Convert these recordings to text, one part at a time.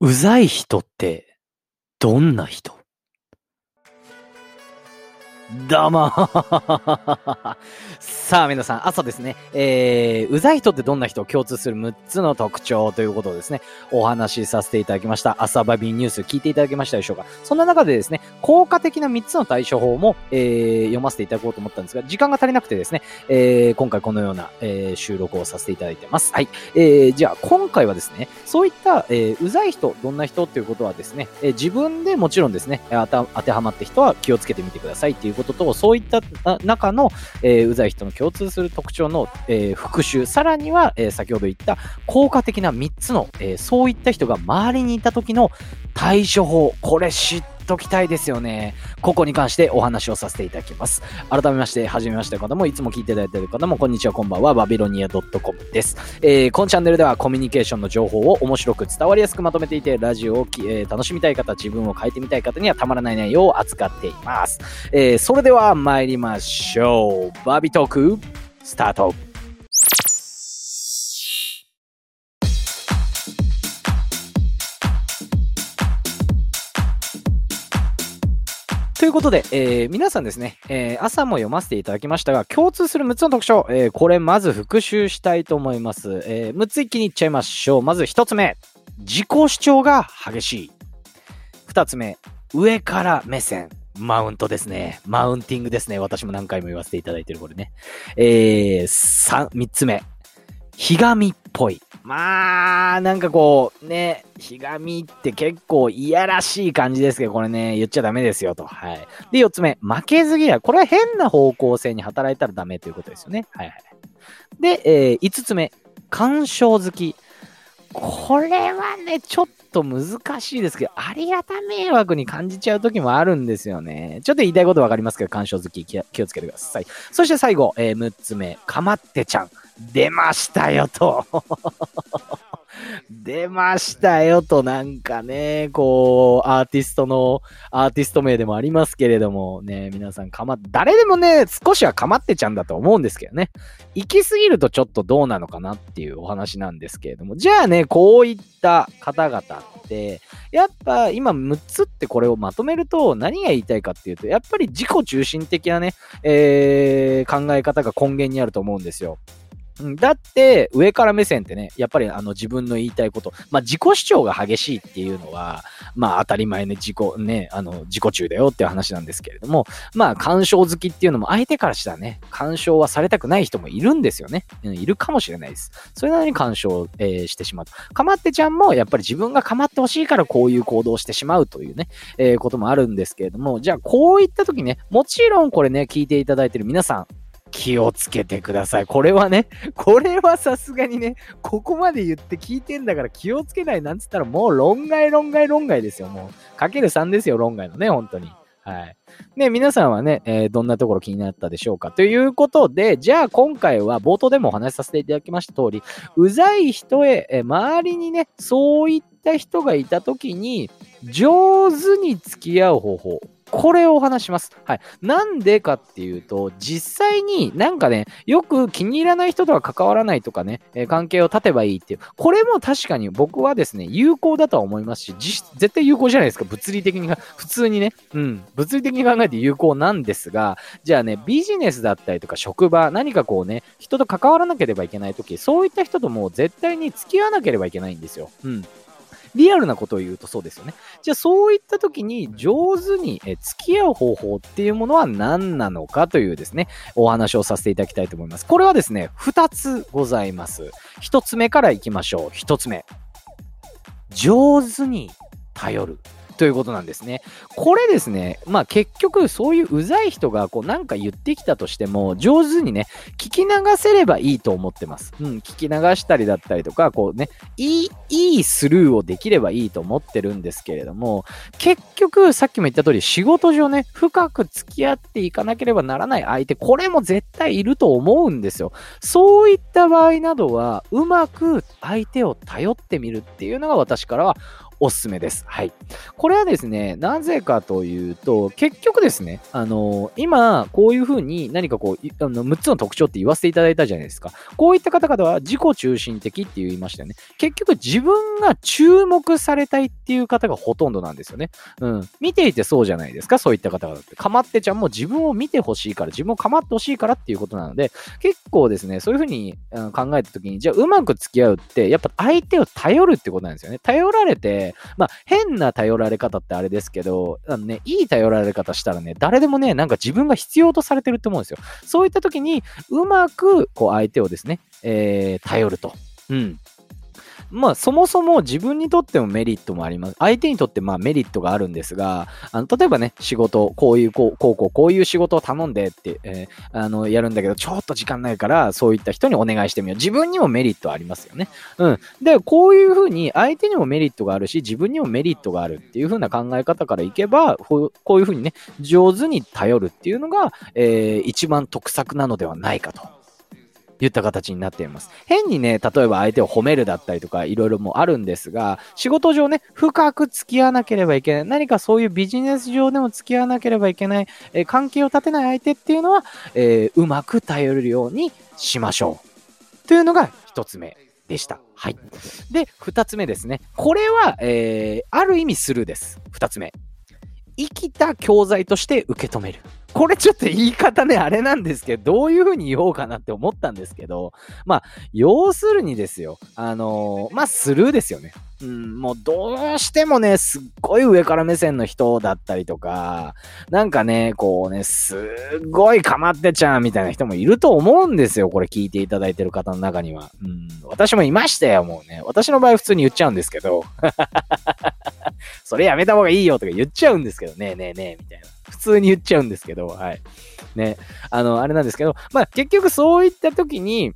うざい人ってどんな人？どうもさあ皆さん、朝ですね、えー、うざい人ってどんな人共通する6つの特徴ということをですね、お話しさせていただきました。朝バビニュース聞いていただけましたでしょうかそんな中でですね、効果的な3つの対処法も、えー、読ませていただこうと思ったんですが、時間が足りなくてですね、えー、今回このような、えー、収録をさせていただいてます。はい。えー、じゃあ今回はですね、そういった、えー、うざい人、どんな人っていうことはですね、えー、自分でもちろんですね、当てはまって人は気をつけてみてくださいっていうことと、そういった中の、えー、うざい人の共通する特徴の、えー、復習、さらには、えー、先ほど言った効果的な3つの、えー、そういった人が周りにいた時の対処法、これ知ってときたいですよね。ここに関してお話をさせていただきます。改めまして、はじめまして方も、いつも聞いていただいている方も、こんにちは、こんばんは、バビロニア .com です。えー、このチャンネルではコミュニケーションの情報を面白く伝わりやすくまとめていて、ラジオを、えー、楽しみたい方、自分を変えてみたい方にはたまらない内容を扱っています。えー、それでは参りましょう。バビトーク、スタート。ということで、えー、皆さんですね、えー、朝も読ませていただきましたが、共通する6つの特徴、えー、これまず復習したいと思います。えー、6つ一気にいっちゃいましょう。まず1つ目、自己主張が激しい。2つ目、上から目線。マウントですね。マウンティングですね。私も何回も言わせていただいてるこれね。えー、3、3つ目。ひがみっぽい。まあ、なんかこう、ね、ひがみって結構いやらしい感じですけど、これね、言っちゃダメですよと。はい。で、四つ目、負けず嫌い。これは変な方向性に働いたらダメということですよね。はいはい。で、えー、五つ目、干渉好き。これはね、ちょっと難しいですけど、ありがた迷惑に感じちゃう時もあるんですよね。ちょっと言いたいことわかりますけど、干渉好き気をつけてください。そして最後、えー、6つ目、かまってちゃん。出ましたよと 出ましたよと、なんかね、こう、アーティストの、アーティスト名でもありますけれども、ね、皆さんかま、誰でもね、少しはかまってちゃうんだと思うんですけどね。行き過ぎるとちょっとどうなのかなっていうお話なんですけれども、じゃあね、こういった方々って、やっぱ今6つってこれをまとめると何が言いたいかっていうと、やっぱり自己中心的なね、えー、考え方が根源にあると思うんですよ。だって、上から目線ってね、やっぱりあの自分の言いたいこと、まあ自己主張が激しいっていうのは、まあ当たり前ね、自己、ね、あの、自己中だよっていう話なんですけれども、まあ干渉好きっていうのも相手からしたらね、干渉はされたくない人もいるんですよね。うん、いるかもしれないです。それなりに干渉、えー、してしまう。かまってちゃんもやっぱり自分がかまってほしいからこういう行動をしてしまうというね、えー、こともあるんですけれども、じゃあこういった時ね、もちろんこれね、聞いていただいてる皆さん、気をつけてください。これはね、これはさすがにね、ここまで言って聞いてんだから気をつけないなんつったらもう論外論外論外ですよ。もう、かける3ですよ、論外のね、本当に。はい。ね、皆さんはね、えー、どんなところ気になったでしょうかということで、じゃあ今回は冒頭でもお話しさせていただきました通り、うざい人へ、えー、周りにね、そういった人がいた時に、上手に付き合う方法。これをお話します。はい。なんでかっていうと、実際になんかね、よく気に入らない人とは関わらないとかね、え、関係を立てばいいっていう。これも確かに僕はですね、有効だとは思いますし、実絶対有効じゃないですか。物理的に、普通にね。うん。物理的に考えて有効なんですが、じゃあね、ビジネスだったりとか職場、何かこうね、人と関わらなければいけないとき、そういった人とも絶対に付き合わなければいけないんですよ。うん。リアルなことを言うとそうですよね。じゃあそういった時に上手に付き合う方法っていうものは何なのかというですね、お話をさせていただきたいと思います。これはですね、2つございます。1つ目からいきましょう。1つ目。上手に頼る。ということなんですね。これですね、まあ結局そういううざい人がこうなんか言ってきたとしても、上手にね、聞き流せればいいと思ってます。うん、聞き流したりだったりとか、こうね、いい、いいスルーをできればいいと思ってるんですけれども、結局さっきも言った通り仕事上ね、深く付き合っていかなければならない相手、これも絶対いると思うんですよ。そういった場合などは、うまく相手を頼ってみるっていうのが私からはおすすめです。はい。これはですね、なぜかというと、結局ですね、あの、今、こういうふうに何かこう、あの6つの特徴って言わせていただいたじゃないですか。こういった方々は自己中心的って言いましたよね。結局自分が注目されたいっていう方がほとんどなんですよね。うん。見ていてそうじゃないですか、そういった方々って。かまってちゃんも自分を見てほしいから、自分をかまってほしいからっていうことなので、結構ですね、そういうふうに、考えたときに、じゃあうまく付き合うって、やっぱ相手を頼るってことなんですよね。頼られて、まあ、変な頼られ方ってあれですけど、あのね、いい頼られ方したらね、誰でもね、なんか自分が必要とされてると思うんですよ。そういった時に、うまく、こう、相手をですね、えー、頼ると。うん。まあ、そもそも自分にとってもメリットもあります。相手にとってまあメリットがあるんですが、あの例えばね、仕事、こういう、こう、こう、こう、こういう仕事を頼んでって、えー、あの、やるんだけど、ちょっと時間ないから、そういった人にお願いしてみよう。自分にもメリットありますよね。うん。で、こういうふうに相手にもメリットがあるし、自分にもメリットがあるっていうふうな考え方からいけば、こういうふうにね、上手に頼るっていうのが、えー、一番得策なのではないかと。言った形になっています。変にね、例えば相手を褒めるだったりとか、いろいろもあるんですが、仕事上ね、深く付き合わなければいけない。何かそういうビジネス上でも付き合わなければいけない、えー、関係を立てない相手っていうのは、えー、うまく頼れるようにしましょう。というのが一つ目でした。はい。で、二つ目ですね。これは、えー、ある意味スルーです。二つ目。生きた教材として受け止める。これちょっと言い方ね、あれなんですけど、どういう風に言おうかなって思ったんですけど、まあ、要するにですよ、あのー、まあ、スルーですよね。うん、もうどうしてもね、すっごい上から目線の人だったりとか、なんかね、こうね、すっごいかまってちゃんみたいな人もいると思うんですよ。これ聞いていただいてる方の中には。うん、私もいましたよ、もうね。私の場合普通に言っちゃうんですけど。それやめた方がいいよとか言っちゃうんですけど、ねえねえねえ、みたいな。普通に言っちゃうんですけど、はい。ね。あの、あれなんですけど、まあ結局そういった時に、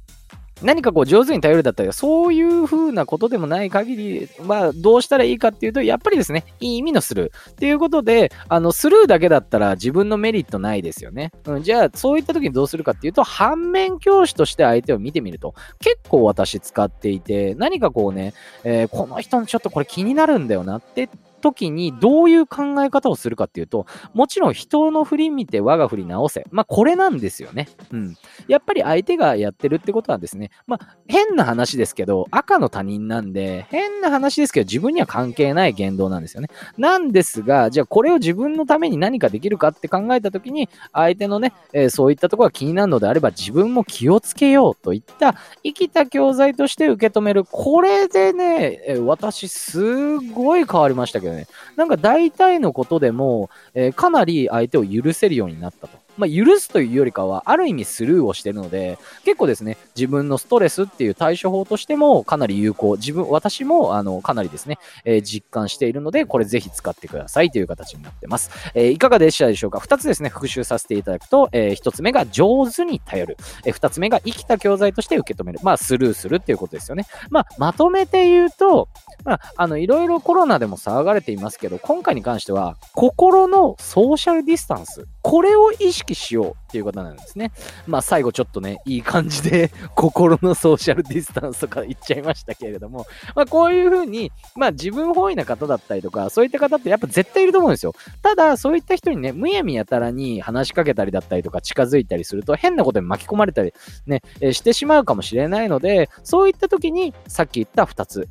何かこう上手に頼るだったり、そういう風なことでもない限りはどうしたらいいかっていうと、やっぱりですね、いい意味のスルー。っていうことで、あの、スルーだけだったら自分のメリットないですよね。うん、じゃあ、そういった時にどうするかっていうと、反面教師として相手を見てみると、結構私使っていて、何かこうね、えー、この人のちょっとこれ気になるんだよなって時にどういう考え方をするかっていうと、もちろん人の振り見て我が振り直せ。まあこれなんですよね。うん。やっぱり相手がやってるってことはですね、まあ変な話ですけど、赤の他人なんで、変な話ですけど自分には関係ない言動なんですよね。なんですが、じゃあこれを自分のために何かできるかって考えた時に、相手のね、えー、そういったところが気になるのであれば自分も気をつけようといった生きた教材として受け止める。これでね、私すごい変わりましたけどね。なんか大体のことでも、えー、かなり相手を許せるようになったと。まあ、許すというよりかは、ある意味スルーをしてるので、結構ですね、自分のストレスっていう対処法としてもかなり有効。自分、私も、あの、かなりですね、えー、実感しているので、これぜひ使ってくださいという形になってます。えー、いかがでしたでしょうか？二つですね、復習させていただくと、えー、一つ目が上手に頼る。えー、二つ目が生きた教材として受け止める。まあ、スルーするっていうことですよね。まあ、まとめて言うと、まあ、あの、いろいろコロナでも騒がれていますけど、今回に関しては、心のソーシャルディスタンス。これを意識しようっていうことなんですね。まあ最後ちょっとね、いい感じで 心のソーシャルディスタンスとか言っちゃいましたけれども、まあこういうふうに、まあ自分本位な方だったりとか、そういった方ってやっぱ絶対いると思うんですよ。ただ、そういった人にね、むやみやたらに話しかけたりだったりとか近づいたりすると変なことに巻き込まれたりね、えしてしまうかもしれないので、そういった時にさっき言った2つ、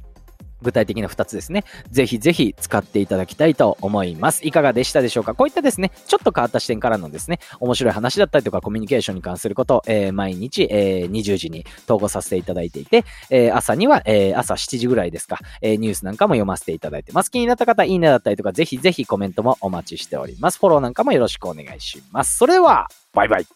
具体的な2つですね。ぜひぜひ使っていただきたいと思います。いかがでしたでしょうか？こういったですね、ちょっと変わった視点からのですね、面白い話だったりとかコミュニケーションに関すること、えー、毎日、えー、20時に投稿させていただいていて、えー、朝には、え朝7時ぐらいですか、えニュースなんかも読ませていただいてます。気になった方、いいねだったりとか、ぜひぜひコメントもお待ちしております。フォローなんかもよろしくお願いします。それでは、バイバイ。